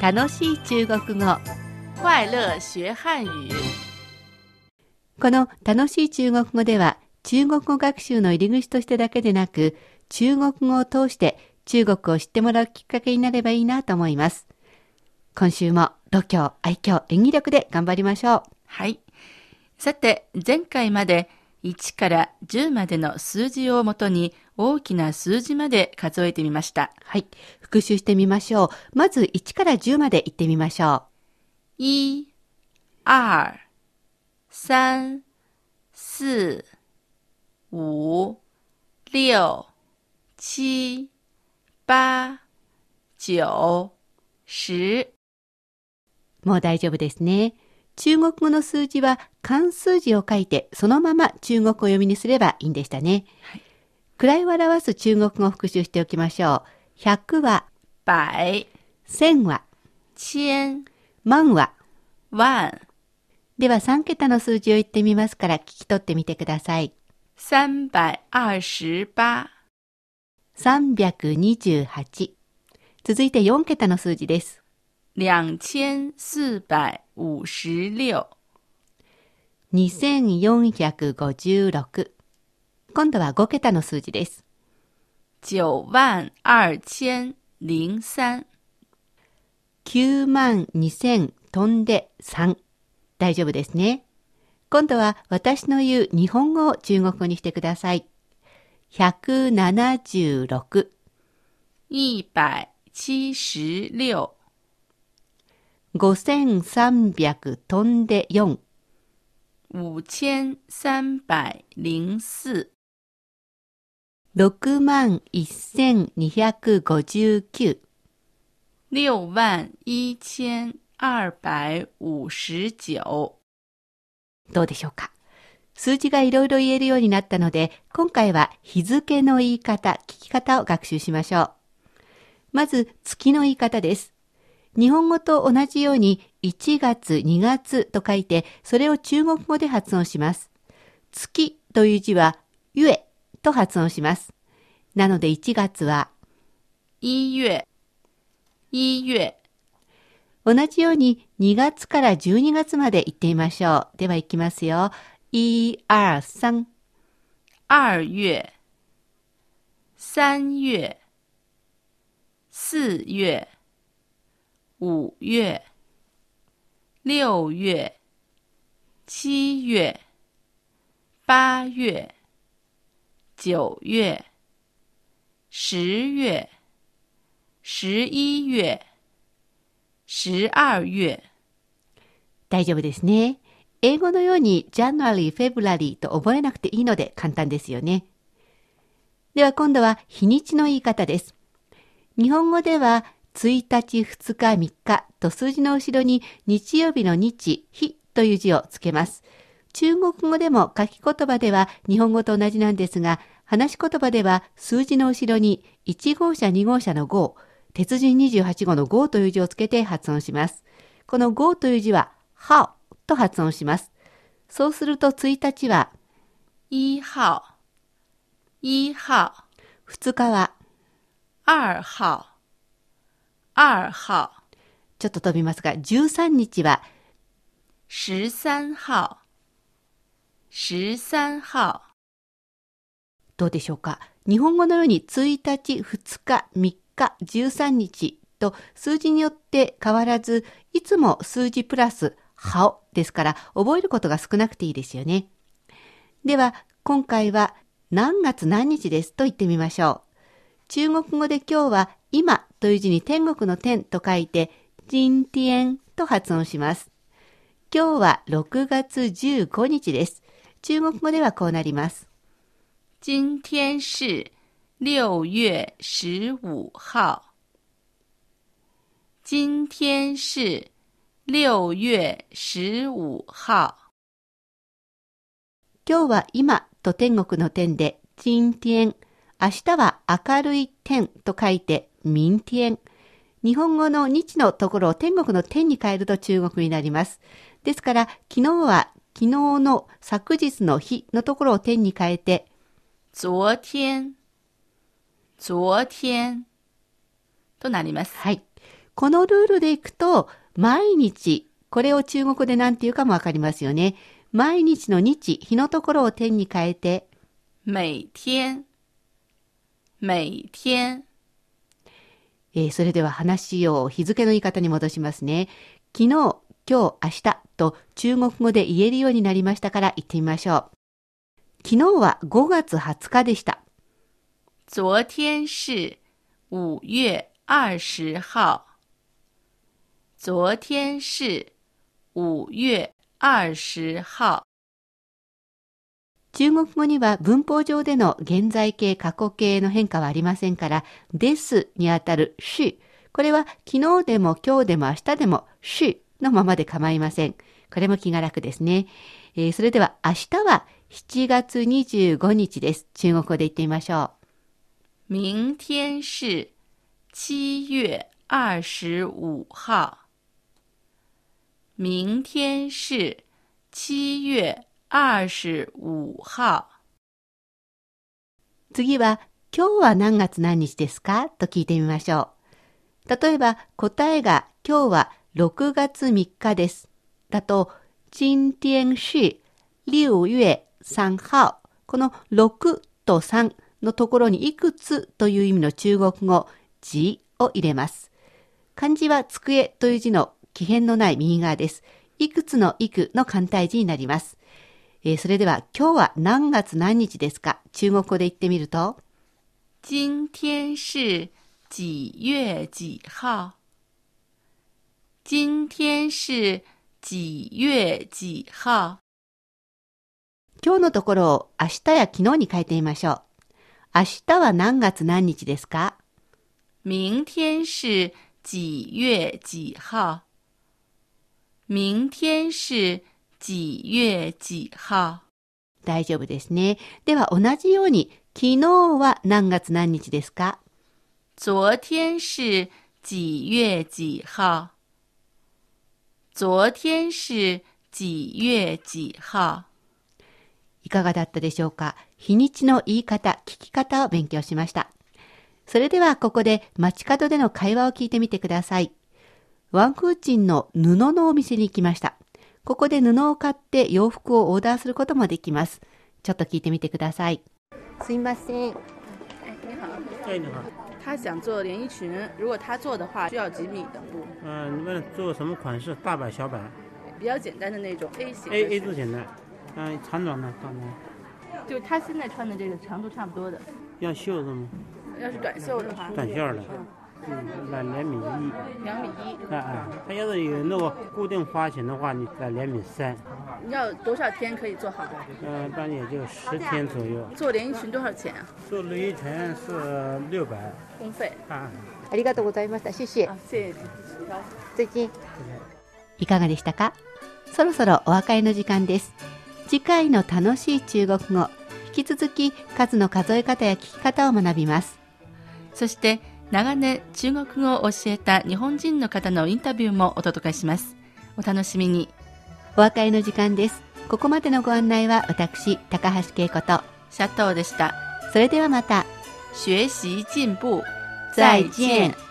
楽しい中国語快乐学汉语。この楽しい中国語では中国語学習の入り口としてだけでなく中国語を通して中国を知ってもらうきっかけになればいいなと思います。今週も度胸、愛嬌、演技力で頑張りましょう。はい。さて、前回まで1から10までの数字をもとに大きな数字まで数えてみました。はい。復習してみましょう。まず1から10まで言ってみましょ一、二、三、四、五、六、七、八、九、十。う。もう大丈夫ですね。中国語の数字は漢数字を書いてそのまま中国語読みにすればいいんでしたね。はい位を表す中国語を復習しておきましょう。100は、百、1000は、千、万は。万、では3桁の数字を言ってみますから聞き取ってみてください。三百二十八、328。続いて4桁の数字です。两千四百五十六、2456。今度は5桁の数字です。九万二千零三。9万2000飛んで3。大丈夫ですね。今度は私の言う日本語を中国語にしてください。176。一百七十六、5300飛んで4。五千三百零四、6万1259。六万一千二百五十九。どうでしょうか？数字がいろいろ言えるようになったので、今回は日付の言い方、聞き方を学習しましょう。まず、月の言い方です。日本語と同じように1月、2月と書いて、それを中国語で発音します。月という字は、ゆえと発音します。なので1月は、一月、一月、同じように2月から12月まで言ってみましょう。では行きますよ。1、2、3。二月、三月、四月、五月、六月、七月、八月、九月、十月、十一月、十二月。大丈夫ですね。英語のように January, February と覚えなくていいので簡単ですよね。では今度は日にちの言い方です。日本語では1日、2日、3日と数字の後ろに日曜日の日、日という字をつけます。中国語でも書き言葉では日本語と同じなんですが、話し言葉では数字の後ろに1号車、2号車の号、鉄人28号の号という字をつけて発音します。この号という字は、how と発音します。そうすると1日は、一号、一号、2日は、二号、二号、ちょっと飛びますが、13日は、十三号、十三号、どうでしょうか？日本語のように1日、2日、3日、13日と数字によって変わらず、いつも数字プラス、顔ですから覚えることが少なくていいですよね。では、今回は何月何日ですと言ってみましょう。中国語で今日は今という字に天国の天と書いて、今天と発音します。今日は6月15日です。中国語ではこうなります。今天是六月十五号。今天是六月十五号。今日は今と天国の天で、今天。明日は明るい天と書いて、明天。日本語の日のところを天国の天に変えると中国になります。ですから、昨日は昨日の昨日の日のところを天に変えて、昨天、昨天となります。はい。このルールでいくと、毎日、これを中国語で何て言うかもわかりますよね。毎日の日、日のところを点に変えて、每天、每天、えーそれでは話を日付の言い方に戻しますね。昨日、今日、明日と中国語で言えるようになりましたから言ってみましょう。昨日は5月20日でした。昨天是五月二十号。昨天是五月二十号。中国語には文法上での現在形、過去形の変化はありませんから、ですにあたるし、これは昨日でも今日でも明日でもしのままで構いません。これも気が楽ですね。えーそれでは明日は7月25日です。中国語で言ってみましょう。明天是七月二十五号。明天是七月二十五号。次は、今日は何月何日ですか？と聞いてみましょう。例えば、答えが今日は6月3日です。だと、今天是6月3号。この6と3のところにいくつという意味の中国語、字を入れます。漢字は机という字の気変のない右側です。いくつのいくの簡体字になります。えーそれでは今日は何月何日ですか？中国語で言ってみると、今天是几月几号？今天是几月几号？今日のところを明日や昨日に変えてみましょう。明日は何月何日ですか？明天是几月几号？明天是几月几号？大丈夫ですね。では同じように、昨日は何月何日ですか？昨天是几月几号？昨天是几月几号？いかがだったでしょうか？日にちの言い方、聞き方を勉強しました。それではここで街角での会話を聞いてみてください。ワンフーチンの布のお店に行きました。ここで布を買って洋服をオーダーすることもできます。ちょっと聞いてみてください。すいません。他想做连衣裙，如果他做的话，需要几米的布？嗯、你问做什么款式？大版、小版比较简单的那种 A 型的，A A 是字简单。嗯、长短呢？长短就是他现在穿的这个长度差不多的。要袖子吗？要是短袖的话，短袖的，嗯，嗯，两两米一。两米一。哎哎，他要是有那个固定花型的话，你在两米三，你要多少天可以做好？嗯、一般也就十天左右。做连衣裙多少钱啊？做连衣裙是六百，工费啊，ありがとうございました。谢谢谢。最近いかがでしたか？そろそろお別れの時間です。次回の楽しい中国語、引き続き数の数え方や聞き方を学びます。そして長年中国語を教えた日本人の方のインタビューもお届けします。お楽しみに。お別れの時間です。ここまでのご案内は私、高橋恵子と、シャトーでした。それではまた。学習進步。再见。